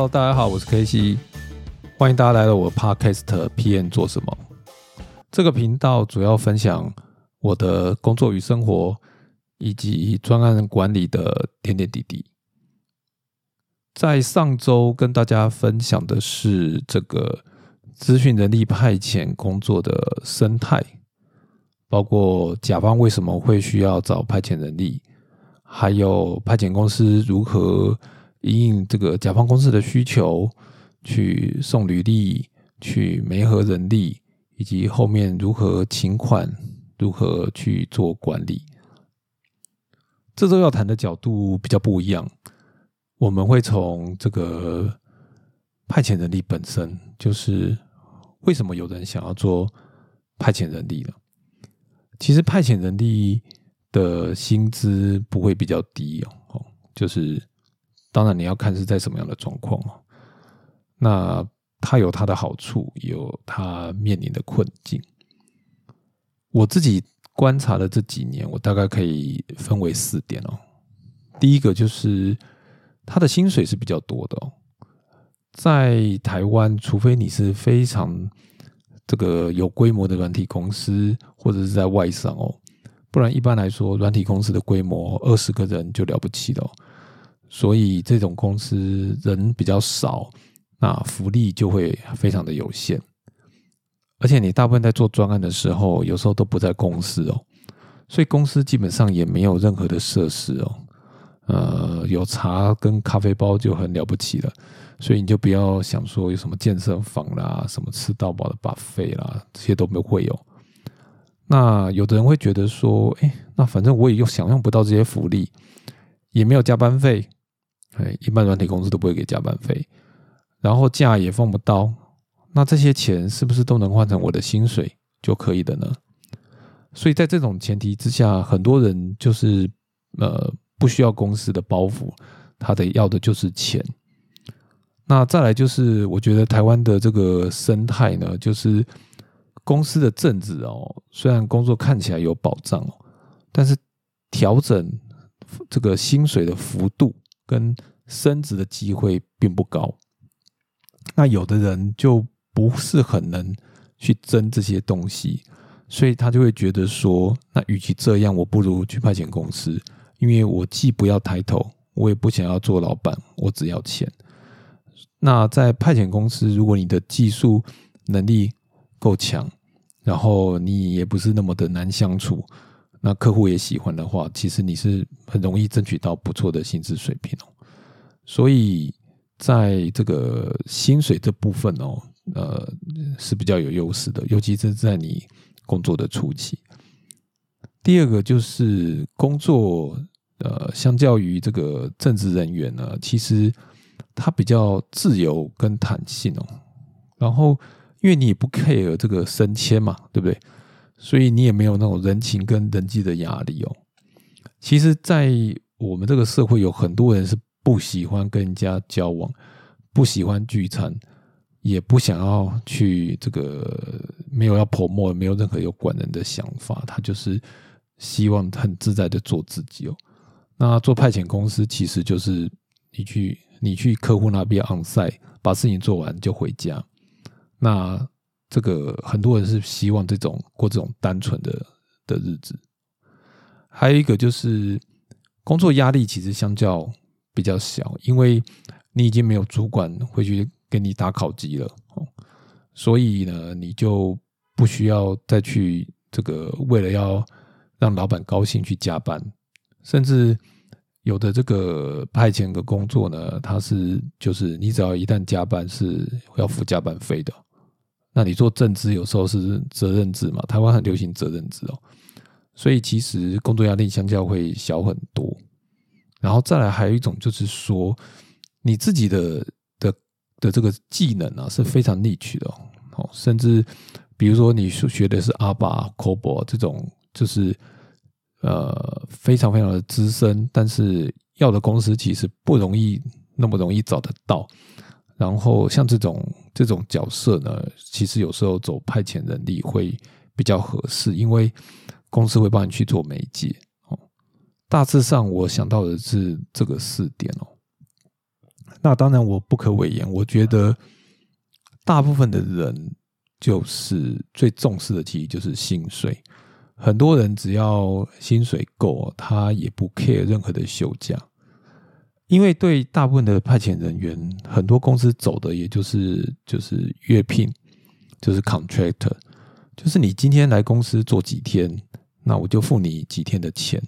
Hello，大家好，我是 K C，欢迎大家来到我的 Podcast PM 做什么？这个频道主要分享我的工作与生活，以及专案管理的点点滴滴。在上周跟大家分享的是这个资讯人力派遣工作的生态，包括甲方为什么会需要找派遣人力，还有派遣公司如何。因应这个甲方公司的需求，去送履历，去媒合人力，以及后面如何请款，如何去做管理。这周要谈的角度比较不一样，我们会从这个派遣人力本身，就是为什么有人想要做派遣人力呢？其实派遣人力的薪资不会比较低哦，就是。当然，你要看是在什么样的状况哦。那它有它的好处，有它面临的困境。我自己观察的这几年，我大概可以分为四点哦。第一个就是他的薪水是比较多的哦。在台湾，除非你是非常这个有规模的软体公司，或者是在外商哦，不然一般来说，软体公司的规模二十个人就了不起了。所以这种公司人比较少，那福利就会非常的有限。而且你大部分在做专案的时候，有时候都不在公司哦，所以公司基本上也没有任何的设施哦。呃，有茶跟咖啡包就很了不起了，所以你就不要想说有什么健身房啦、什么吃到饱的 buffet 啦，这些都没会有。那有的人会觉得说，哎，那反正我也又享用不到这些福利，也没有加班费。哎，一般软体公司都不会给加班费，然后假也放不到，那这些钱是不是都能换成我的薪水就可以的呢？所以在这种前提之下，很多人就是呃不需要公司的包袱，他的要的就是钱。那再来就是，我觉得台湾的这个生态呢，就是公司的政治哦，虽然工作看起来有保障哦，但是调整这个薪水的幅度。跟升职的机会并不高，那有的人就不是很能去争这些东西，所以他就会觉得说，那与其这样，我不如去派遣公司，因为我既不要抬头，我也不想要做老板，我只要钱。那在派遣公司，如果你的技术能力够强，然后你也不是那么的难相处。那客户也喜欢的话，其实你是很容易争取到不错的薪资水平哦。所以在这个薪水这部分哦，呃是比较有优势的，尤其是在你工作的初期。第二个就是工作，呃，相较于这个正职人员呢，其实它比较自由跟弹性哦。然后因为你也不 care 这个升迁嘛，对不对？所以你也没有那种人情跟人际的压力哦。其实，在我们这个社会，有很多人是不喜欢跟人家交往，不喜欢聚餐，也不想要去这个没有要泼墨，没有任何有管人的想法。他就是希望很自在的做自己哦。那做派遣公司，其实就是你去你去客户那边 on site，把事情做完就回家。那这个很多人是希望这种过这种单纯的的日子，还有一个就是工作压力其实相较比较小，因为你已经没有主管会去给你打考级了，所以呢，你就不需要再去这个为了要让老板高兴去加班，甚至有的这个派遣的工作呢，它是就是你只要一旦加班是要付加班费的。那你做正职有时候是责任制嘛？台湾很流行责任制哦，所以其实工作压力相较会小很多。然后再来还有一种就是说，你自己的的的这个技能啊是非常 niche 的哦，甚至比如说你学的是阿巴、COBOL 这种，就是呃非常非常的资深，但是要的公司其实不容易那么容易找得到。然后像这种这种角色呢，其实有时候走派遣人力会比较合适，因为公司会帮你去做媒介哦。大致上我想到的是这个四点哦。那当然我不可讳言，我觉得大部分的人就是最重视的，其实就是薪水。很多人只要薪水够，他也不 care 任何的休假，因为对大部分的派遣人员，很多公司走的也就是就是约聘，就是 contractor，就是你今天来公司做几天，那我就付你几天的钱。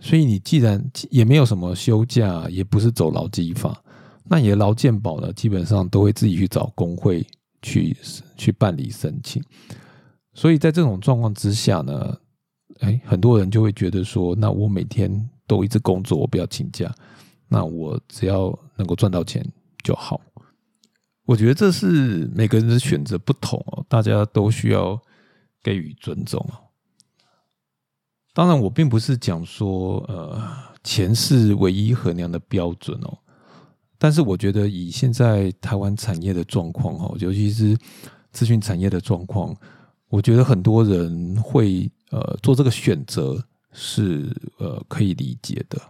所以你既然也没有什么休假，也不是走劳基法，那你的劳健保呢，基本上都会自己去找工会去去办理申请。所以在这种状况之下呢，哎，很多人就会觉得说，那我每天都一直工作，我不要请假，那我只要能够赚到钱就好。我觉得这是每个人的选择不同哦，大家都需要给予尊重哦。当然，我并不是讲说，呃，钱是唯一衡量的标准哦。但是，我觉得以现在台湾产业的状况哦，尤其是资讯产业的状况。我觉得很多人会呃做这个选择是呃可以理解的。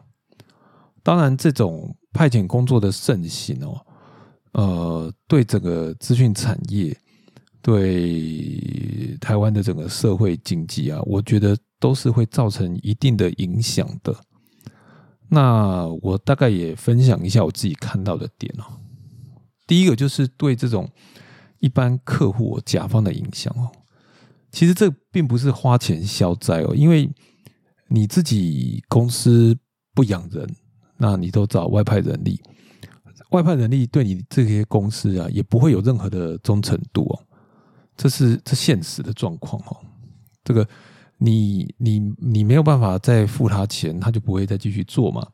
当然，这种派遣工作的盛行哦，呃，对整个资讯产业、对台湾的整个社会经济啊，我觉得都是会造成一定的影响的。那我大概也分享一下我自己看到的点哦。第一个就是对这种一般客户甲方的影响哦。其实这并不是花钱消灾哦，因为你自己公司不养人，那你都找外派人力，外派人力对你这些公司啊，也不会有任何的忠诚度哦，这是这现实的状况哦。这个你你你没有办法再付他钱，他就不会再继续做嘛。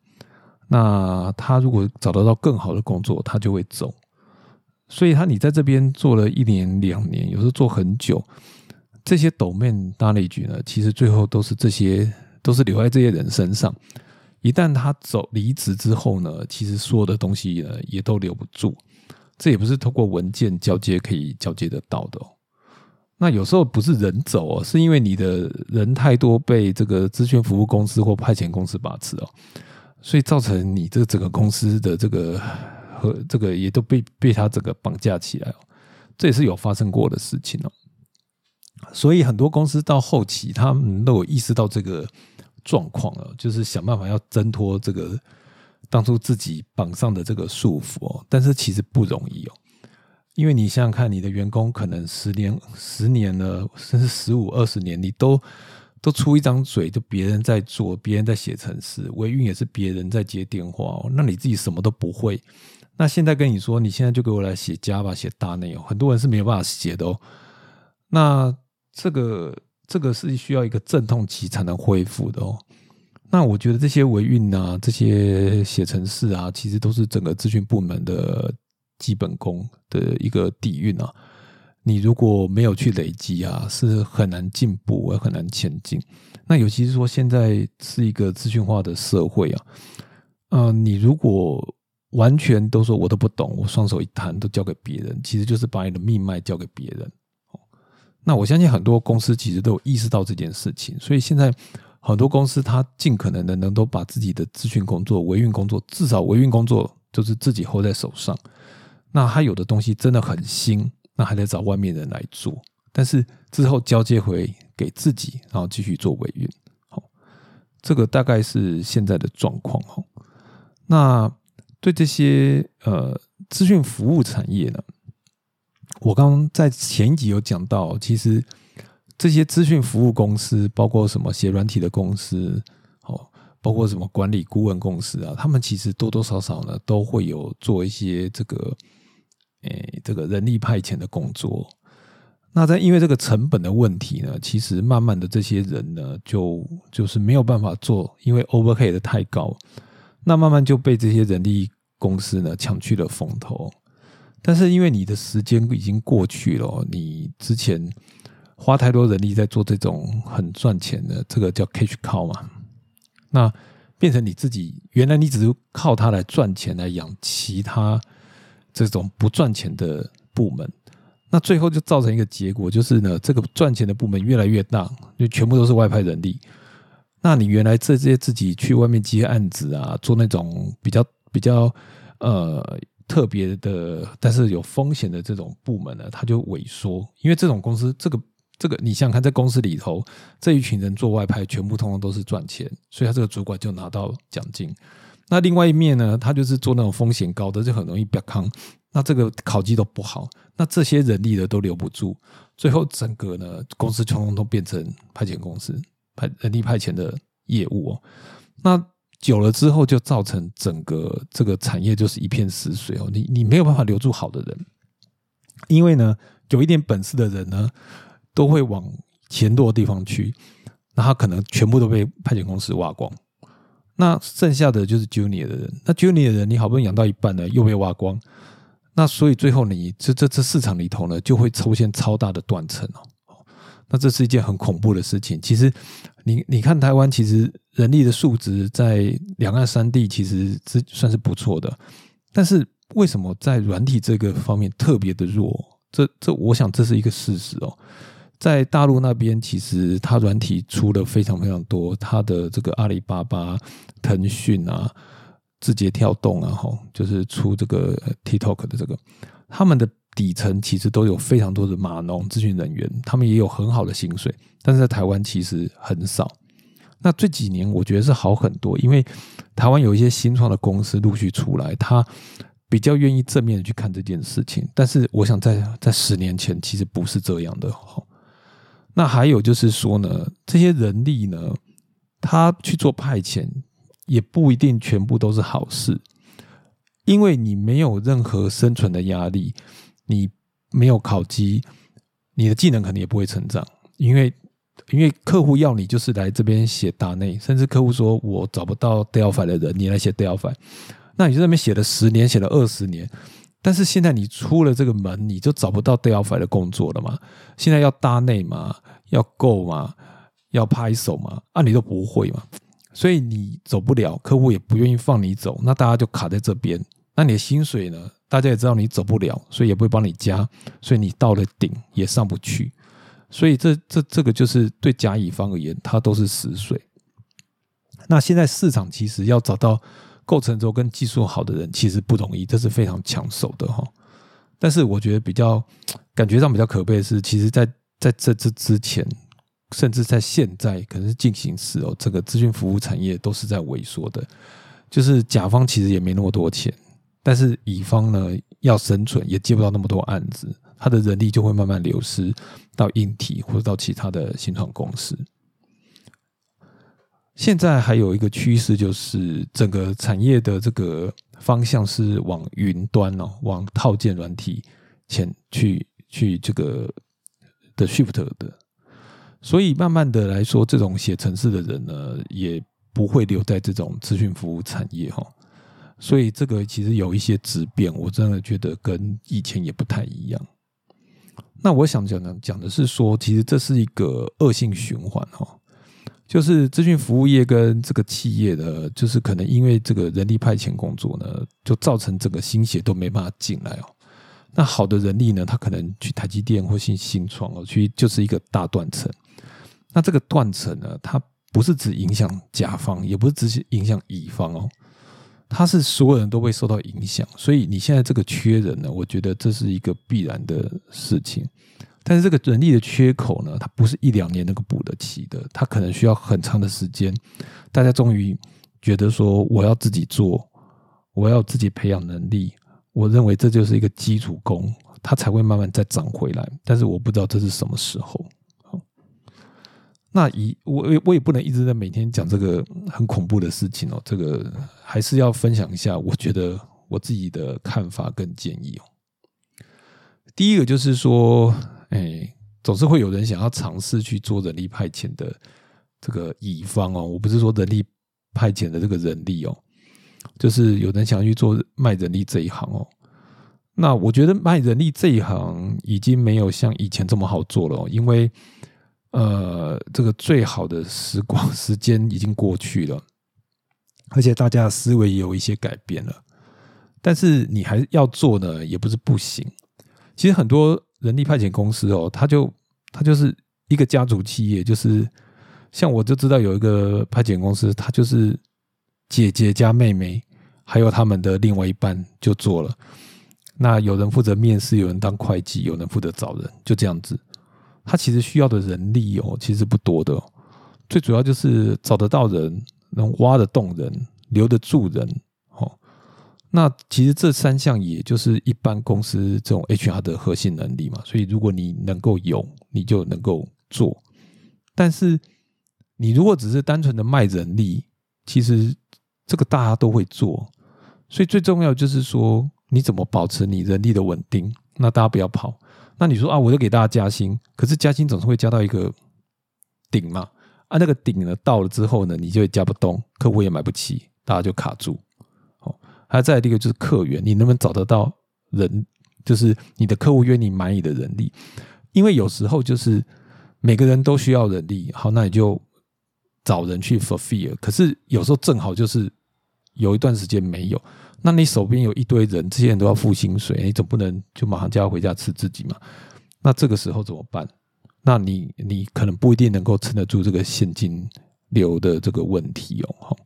那他如果找得到更好的工作，他就会走。所以他你在这边做了一年两年，有时候做很久。这些抖面大内局呢，其实最后都是这些都是留在这些人身上。一旦他走离职之后呢，其实所有的东西呢也都留不住。这也不是通过文件交接可以交接得到的。那有时候不是人走哦，是因为你的人太多被这个咨询服务公司或派遣公司把持哦，所以造成你这整个公司的这个和这个也都被被他这个绑架起来哦。这也是有发生过的事情哦。所以很多公司到后期，他们都有意识到这个状况了，就是想办法要挣脱这个当初自己绑上的这个束缚哦。但是其实不容易哦，因为你想想看，你的员工可能十年、十年了，甚至十五、二十年，你都都出一张嘴，就别人在做，别人在写程式，维运也是别人在接电话哦。那你自己什么都不会，那现在跟你说，你现在就给我来写 Java、写大内容，很多人是没有办法写的哦。那这个这个是需要一个阵痛期才能恢复的哦。那我觉得这些维运啊，这些写程式啊，其实都是整个咨询部门的基本功的一个底蕴啊。你如果没有去累积啊，是很难进步，也很难前进。那尤其是说现在是一个资讯化的社会啊，嗯，你如果完全都说我都不懂，我双手一摊都交给别人，其实就是把你的命脉交给别人。那我相信很多公司其实都有意识到这件事情，所以现在很多公司它尽可能的能都把自己的咨询工作、维运工作，至少维运工作就是自己 hold 在手上。那他有的东西真的很新，那还得找外面人来做，但是之后交接回给自己，然后继续做维运。好，这个大概是现在的状况。哈，那对这些呃资讯服务产业呢？我刚在前一集有讲到，其实这些资讯服务公司，包括什么写软体的公司，哦，包括什么管理顾问公司啊，他们其实多多少少呢，都会有做一些这个，诶，这个人力派遣的工作。那在因为这个成本的问题呢，其实慢慢的这些人呢，就就是没有办法做，因为 overhead 太高，那慢慢就被这些人力公司呢抢去了风头。但是因为你的时间已经过去了，你之前花太多人力在做这种很赚钱的，这个叫 cash cow 嘛，那变成你自己原来你只是靠它来赚钱来养其他这种不赚钱的部门，那最后就造成一个结果，就是呢这个赚钱的部门越来越大，就全部都是外派人力。那你原来这些自己去外面接案子啊，做那种比较比较。呃，特别的，但是有风险的这种部门呢，它就萎缩，因为这种公司，这个这个，你想想看，在公司里头，这一群人做外派，全部通通都是赚钱，所以他这个主管就拿到奖金。那另外一面呢，他就是做那种风险高的，就很容易表康。那这个考绩都不好，那这些人力的都留不住，最后整个呢公司通通都变成派遣公司，派人力派遣的业务哦。那久了之后，就造成整个这个产业就是一片死水哦。你你没有办法留住好的人，因为呢有一点本事的人呢，都会往钱多的地方去，那他可能全部都被派遣公司挖光。那剩下的就是 junior 的人，那 junior 的人你好不容易养到一半呢，又被挖光。那所以最后你这这这市场里头呢，就会出现超大的断层哦。那这是一件很恐怖的事情。其实你你看台湾，其实人力的素质在两岸三地其实是算是不错的，但是为什么在软体这个方面特别的弱？这这我想这是一个事实哦。在大陆那边，其实它软体出了非常非常多，它的这个阿里巴巴、腾讯啊。字节跳动啊，吼，就是出这个 TikTok 的这个，他们的底层其实都有非常多的码农咨询人员，他们也有很好的薪水，但是在台湾其实很少。那这几年我觉得是好很多，因为台湾有一些新创的公司陆续出来，他比较愿意正面的去看这件事情。但是我想在在十年前其实不是这样的，那还有就是说呢，这些人力呢，他去做派遣。也不一定全部都是好事，因为你没有任何生存的压力，你没有考级，你的技能肯定也不会成长。因为因为客户要你就是来这边写大内，甚至客户说我找不到 Delphi 的人，你来写 Delphi，那你就那边写了十年，写了二十年，但是现在你出了这个门，你就找不到 Delphi 的工作了嘛？现在要搭内嘛，要 Go 嘛，要拍手嘛，啊，你都不会嘛？所以你走不了，客户也不愿意放你走，那大家就卡在这边。那你的薪水呢？大家也知道你走不了，所以也不会帮你加，所以你到了顶也上不去。所以这这这个就是对甲乙方而言，它都是死水。那现在市场其实要找到构成轴跟技术好的人，其实不容易，这是非常抢手的哈。但是我觉得比较感觉上比较可悲的是，其实在在这这之前。甚至在现在，可能是进行时哦，这个咨询服务产业都是在萎缩的。就是甲方其实也没那么多钱，但是乙方呢要生存也接不到那么多案子，他的人力就会慢慢流失到硬体或者到其他的新创公司。现在还有一个趋势，就是整个产业的这个方向是往云端哦，往套件软体前去去这个的 shift 的。所以慢慢的来说，这种写程式的人呢，也不会留在这种资讯服务产业哈。所以这个其实有一些质变，我真的觉得跟以前也不太一样。那我想讲的讲的是说，其实这是一个恶性循环哈，就是资讯服务业跟这个企业的，就是可能因为这个人力派遣工作呢，就造成整个新血都没办法进来哦。那好的人力呢，他可能去台积电或新新创哦，去就是一个大断层。那这个断层呢，它不是只影响甲方，也不是只影响乙方哦，它是所有人都会受到影响。所以你现在这个缺人呢，我觉得这是一个必然的事情。但是这个人力的缺口呢，它不是一两年能够补得起的，它可能需要很长的时间。大家终于觉得说，我要自己做，我要自己培养能力。我认为这就是一个基础功，它才会慢慢再涨回来。但是我不知道这是什么时候。那以我我也不能一直在每天讲这个很恐怖的事情哦，这个还是要分享一下，我觉得我自己的看法跟建议哦。第一个就是说，哎，总是会有人想要尝试去做人力派遣的这个乙方哦，我不是说人力派遣的这个人力哦，就是有人想要去做卖人力这一行哦。那我觉得卖人力这一行已经没有像以前这么好做了，因为。呃，这个最好的时光时间已经过去了，而且大家的思维也有一些改变了。但是你还要做呢，也不是不行。其实很多人力派遣公司哦，他就他就是一个家族企业，就是像我就知道有一个派遣公司，他就是姐姐加妹妹还有他们的另外一半就做了。那有人负责面试，有人当会计，有人负责找人，就这样子。他其实需要的人力哦，其实不多的。最主要就是找得到人，能挖得动人，留得住人。哦，那其实这三项也就是一般公司这种 HR 的核心能力嘛。所以如果你能够有，你就能够做。但是你如果只是单纯的卖人力，其实这个大家都会做。所以最重要就是说。你怎么保持你人力的稳定？那大家不要跑。那你说啊，我就给大家加薪，可是加薪总是会加到一个顶嘛？啊，那个顶呢到了之后呢，你就会加不动，客户也买不起，大家就卡住。哦，还有再一个就是客源，你能不能找得到人？就是你的客户约你买你的人力，因为有时候就是每个人都需要人力，好，那你就找人去 fulfill。可是有时候正好就是有一段时间没有。那你手边有一堆人，这些人都要付薪水，你总不能就马上就要回家吃自己嘛？那这个时候怎么办？那你你可能不一定能够撑得住这个现金流的这个问题哦。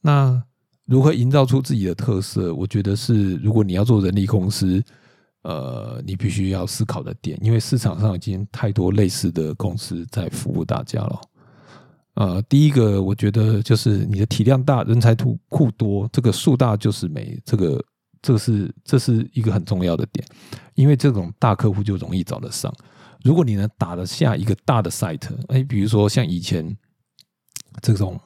那如何营造出自己的特色？我觉得是，如果你要做人力公司，呃，你必须要思考的点，因为市场上已经太多类似的公司在服务大家了。呃，第一个我觉得就是你的体量大，人才库库多，这个树大就是美，这个这个是这是一个很重要的点，因为这种大客户就容易找得上。如果你能打得下一个大的 site，哎，比如说像以前这种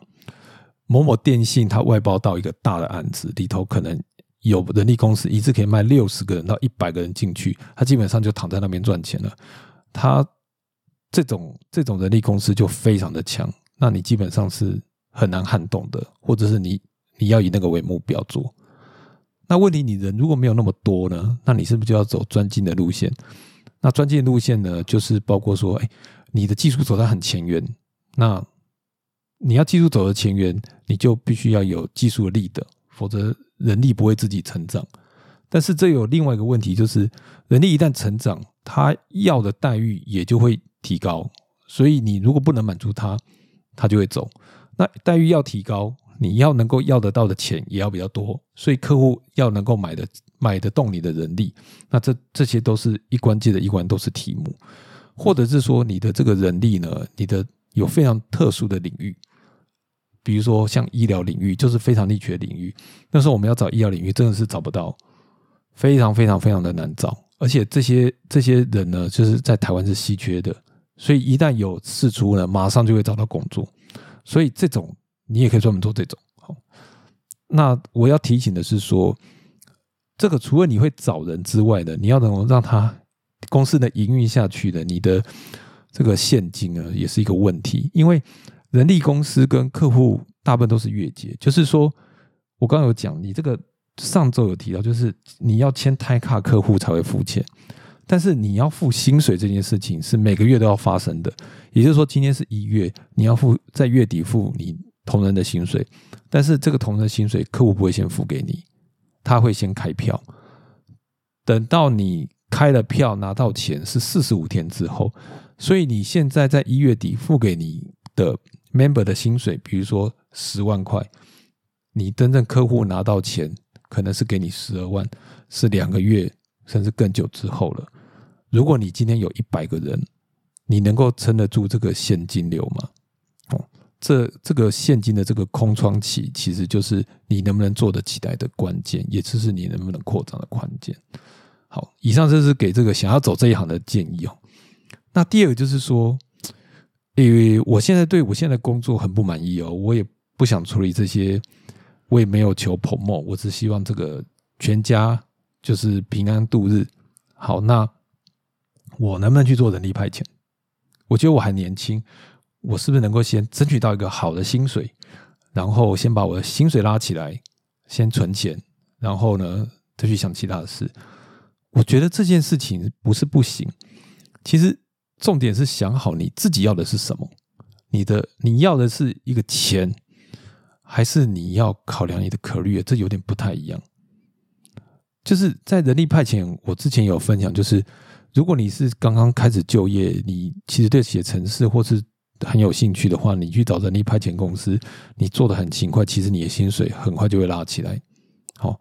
某某电信，它外包到一个大的案子里头，可能有人力公司一次可以卖六十个人到一百个人进去，他基本上就躺在那边赚钱了。他这种这种人力公司就非常的强。那你基本上是很难撼动的，或者是你你要以那个为目标做。那问题你人如果没有那么多呢？那你是不是就要走专精的路线？那专精的路线呢，就是包括说，哎，你的技术走在很前沿。那你要技术走的前沿，你就必须要有技术的力的，否则人力不会自己成长。但是这有另外一个问题，就是人力一旦成长，他要的待遇也就会提高。所以你如果不能满足他，他就会走，那待遇要提高，你要能够要得到的钱也要比较多，所以客户要能够买的买得动你的人力，那这这些都是一关接的一关，都是题目，或者是说你的这个人力呢，你的有非常特殊的领域，比如说像医疗领域，就是非常力缺领域，那时候我们要找医疗领域真的是找不到，非常非常非常的难找，而且这些这些人呢，就是在台湾是稀缺的。所以一旦有事出呢，马上就会找到工作。所以这种你也可以专门做这种。好，那我要提醒的是说，这个除了你会找人之外的，你要能够让他公司的营运下去的，你的这个现金呢，也是一个问题。因为人力公司跟客户大部分都是月结，就是说我刚刚有讲，你这个上周有提到，就是你要签胎卡客户才会付钱。但是你要付薪水这件事情是每个月都要发生的，也就是说，今天是一月，你要付在月底付你同仁的薪水，但是这个同仁的薪水客户不会先付给你，他会先开票，等到你开了票拿到钱是四十五天之后，所以你现在在一月底付给你的 member 的薪水，比如说十万块，你真正客户拿到钱可能是给你十二万，是两个月甚至更久之后了。如果你今天有一百个人，你能够撑得住这个现金流吗？哦，这这个现金的这个空窗期，其实就是你能不能做得起来的关键，也就是你能不能扩张的关键。好，以上这是给这个想要走这一行的建议哦。那第二个就是说，因为我现在对我现在的工作很不满意哦，我也不想处理这些，我也没有求捧梦，我只希望这个全家就是平安度日。好，那。我能不能去做人力派遣？我觉得我还年轻，我是不是能够先争取到一个好的薪水，然后先把我的薪水拉起来，先存钱，然后呢再去想其他的事？我觉得这件事情不是不行，其实重点是想好你自己要的是什么。你的你要的是一个钱，还是你要考量你的可虑？这有点不太一样。就是在人力派遣，我之前有分享，就是。如果你是刚刚开始就业，你其实对写程式或是很有兴趣的话，你去找人力派遣公司，你做的很勤快，其实你的薪水很快就会拉起来。好，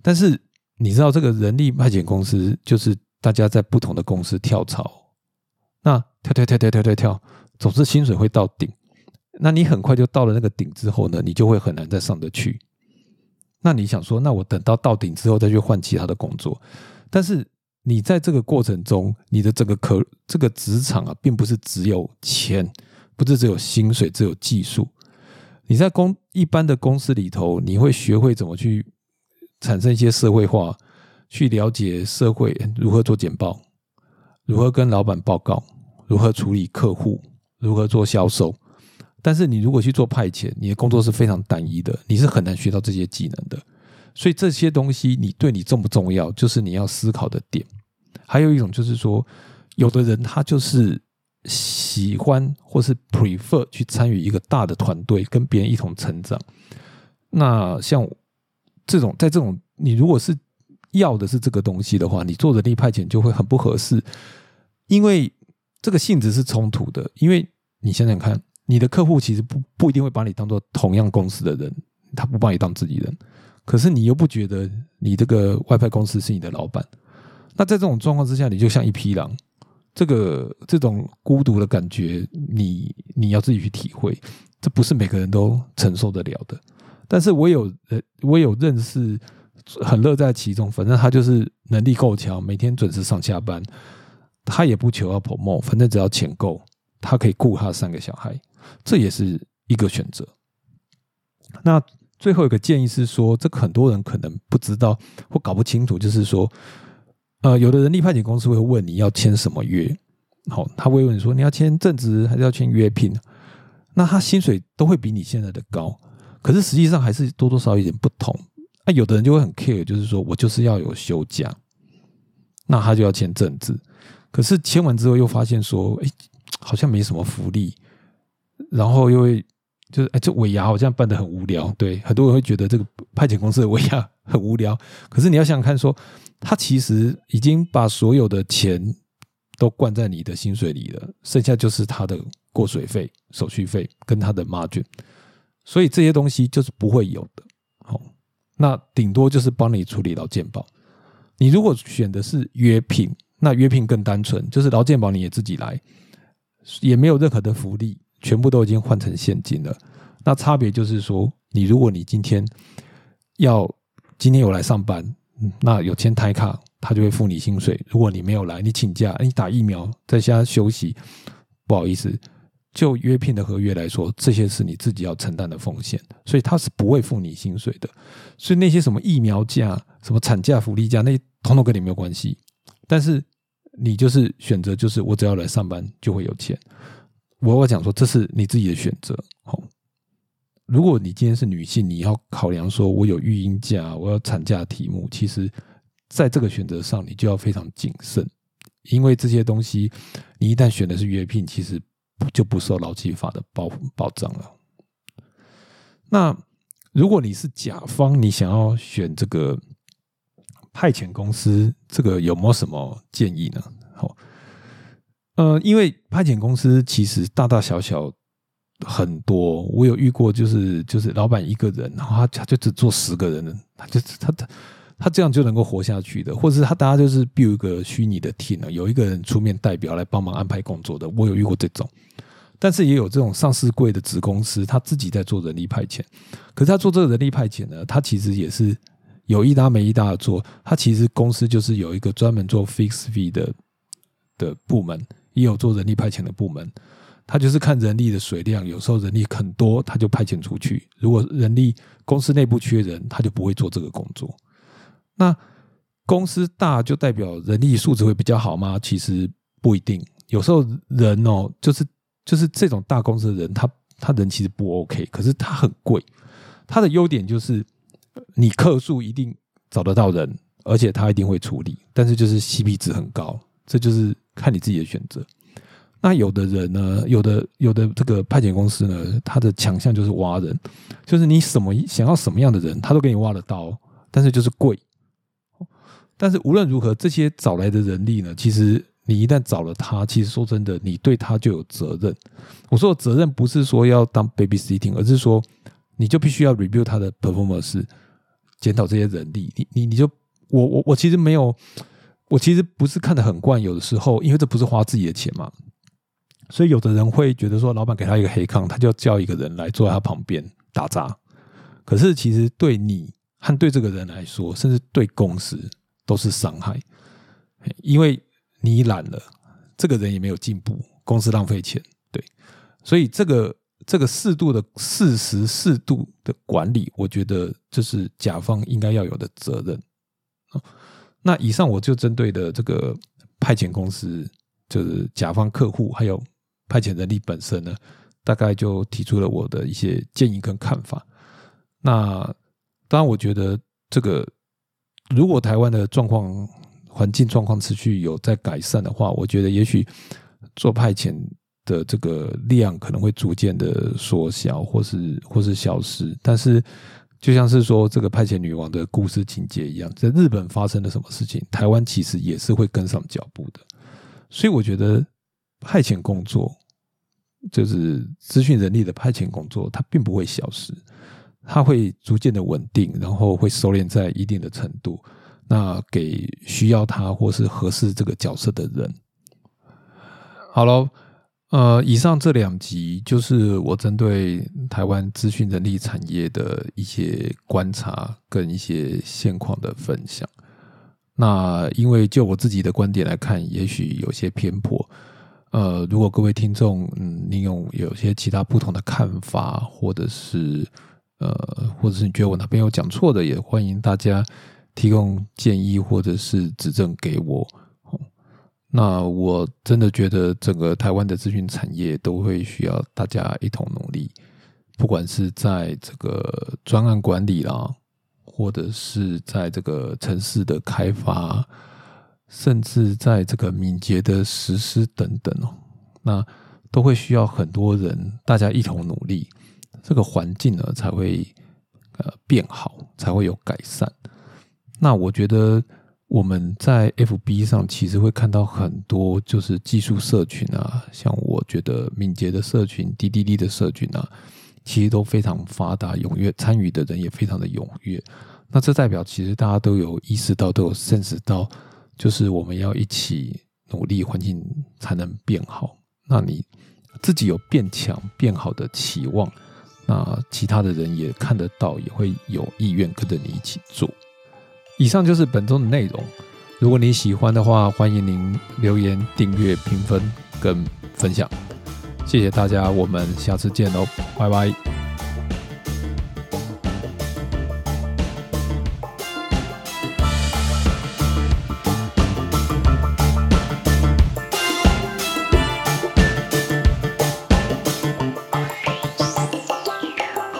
但是你知道这个人力派遣公司就是大家在不同的公司跳槽，那跳跳跳跳跳跳跳，总之薪水会到顶。那你很快就到了那个顶之后呢，你就会很难再上得去。那你想说，那我等到到顶之后再去换其他的工作，但是你在这个过程中，你的这个可这个职场啊，并不是只有钱，不是只有薪水，只有技术。你在公一般的公司里头，你会学会怎么去产生一些社会化，去了解社会如何做简报，如何跟老板报告，如何处理客户，如何做销售。但是你如果去做派遣，你的工作是非常单一的，你是很难学到这些技能的。所以这些东西你对你重不重要，就是你要思考的点。还有一种就是说，有的人他就是喜欢或是 prefer 去参与一个大的团队，跟别人一同成长。那像这种，在这种你如果是要的是这个东西的话，你做人力派遣就会很不合适，因为这个性质是冲突的。因为你想想看。你的客户其实不不一定会把你当做同样公司的人，他不把你当自己人，可是你又不觉得你这个外派公司是你的老板，那在这种状况之下，你就像一匹狼，这个这种孤独的感觉，你你要自己去体会，这不是每个人都承受得了的。但是我有呃，我有认识很乐在其中，反正他就是能力够强，每天准时上下班，他也不求要 promo，反正只要钱够，他可以雇他三个小孩。这也是一个选择。那最后一个建议是说，这很多人可能不知道或搞不清楚，就是说，呃，有的人力派遣公司会问你要签什么约，好，他会问你说你要签正职还是要签约聘，那他薪水都会比你现在的高，可是实际上还是多多少少有点不同。那有的人就会很 care，就是说我就是要有休假，那他就要签正职，可是签完之后又发现说，哎，好像没什么福利。然后又会就是哎，这尾牙好像办的很无聊，对，很多人会觉得这个派遣公司的尾牙 很无聊。可是你要想想看，说他其实已经把所有的钱都灌在你的薪水里了，剩下就是他的过水费、手续费跟他的 margin，所以这些东西就是不会有的。好，那顶多就是帮你处理劳健保。你如果选的是约聘，那约聘更单纯，就是劳健保你也自己来，也没有任何的福利。全部都已经换成现金了，那差别就是说，你如果你今天要今天有来上班，那有签台卡，他就会付你薪水；如果你没有来，你请假，你打疫苗在家休息，不好意思，就约聘的合约来说，这些是你自己要承担的风险，所以他是不会付你薪水的。所以那些什么疫苗假、什么产假、福利假，那些统统跟你没有关系。但是你就是选择，就是我只要来上班就会有钱。我我讲说，这是你自己的选择。好，如果你今天是女性，你要考量说，我有育婴假，我要产假题目，其实在这个选择上，你就要非常谨慎，因为这些东西，你一旦选的是约聘，其实就不受劳基法的保保障了。那如果你是甲方，你想要选这个派遣公司，这个有没有什么建议呢？好。呃，因为派遣公司其实大大小小很多，我有遇过，就是就是老板一个人，然后他他就只做十个人，他就他他他这样就能够活下去的，或者是他大家就是 build 一个虚拟的 team 有一个人出面代表来帮忙安排工作的，我有遇过这种，但是也有这种上市贵的子公司，他自己在做人力派遣，可是他做这个人力派遣呢，他其实也是有一搭没一搭的做，他其实公司就是有一个专门做 fixed fee 的的部门。也有做人力派遣的部门，他就是看人力的水量，有时候人力很多，他就派遣出去；如果人力公司内部缺人，他就不会做这个工作。那公司大就代表人力素质会比较好吗？其实不一定，有时候人哦，就是就是这种大公司的人，他他人其实不 OK，可是他很贵。他的优点就是你客数一定找得到人，而且他一定会处理，但是就是 CP 值很高，这就是。看你自己的选择。那有的人呢，有的有的这个派遣公司呢，他的强项就是挖人，就是你什么想要什么样的人，他都给你挖得到，但是就是贵。但是无论如何，这些找来的人力呢，其实你一旦找了他，其实说真的，你对他就有责任。我说的责任不是说要当 baby sitting，而是说你就必须要 review 他的 performance，检讨这些人力，你你你就我我我其实没有，我其实不是看得很惯，有的时候因为这不是花自己的钱嘛，所以有的人会觉得说，老板给他一个黑康，他就叫一个人来坐在他旁边打杂。可是其实对你和对这个人来说，甚至对公司都是伤害，因为你懒了，这个人也没有进步，公司浪费钱，对，所以这个。这个适度的、适时、适度的管理，我觉得这是甲方应该要有的责任那以上我就针对的这个派遣公司，就是甲方客户，还有派遣人力本身呢，大概就提出了我的一些建议跟看法。那当然，我觉得这个如果台湾的状况、环境状况持续有在改善的话，我觉得也许做派遣。的这个量可能会逐渐的缩小，或是或是消失。但是，就像是说这个派遣女王的故事情节一样，在日本发生了什么事情，台湾其实也是会跟上脚步的。所以，我觉得派遣工作就是资讯人力的派遣工作，它并不会消失，它会逐渐的稳定，然后会收敛在一定的程度。那给需要它或是合适这个角色的人，好了。呃，以上这两集就是我针对台湾资讯人力产业的一些观察跟一些现况的分享。那因为就我自己的观点来看，也许有些偏颇。呃，如果各位听众，嗯，你有有些其他不同的看法，或者是呃，或者是你觉得我哪边有讲错的，也欢迎大家提供建议或者是指正给我。那我真的觉得整个台湾的资讯产业都会需要大家一同努力，不管是在这个专案管理啦，或者是在这个城市的开发，甚至在这个敏捷的实施等等哦，那都会需要很多人大家一同努力，这个环境呢才会呃变好，才会有改善。那我觉得。我们在 FB 上其实会看到很多就是技术社群啊，像我觉得敏捷的社群、滴滴滴的社群啊，其实都非常发达，踊跃参与的人也非常的踊跃。那这代表其实大家都有意识到，都有 sense 到，就是我们要一起努力，环境才能变好。那你自己有变强、变好的期望，那其他的人也看得到，也会有意愿跟着你一起做。以上就是本周的内容。如果你喜欢的话，欢迎您留言、订阅、评分跟分享。谢谢大家，我们下次见喽，拜拜。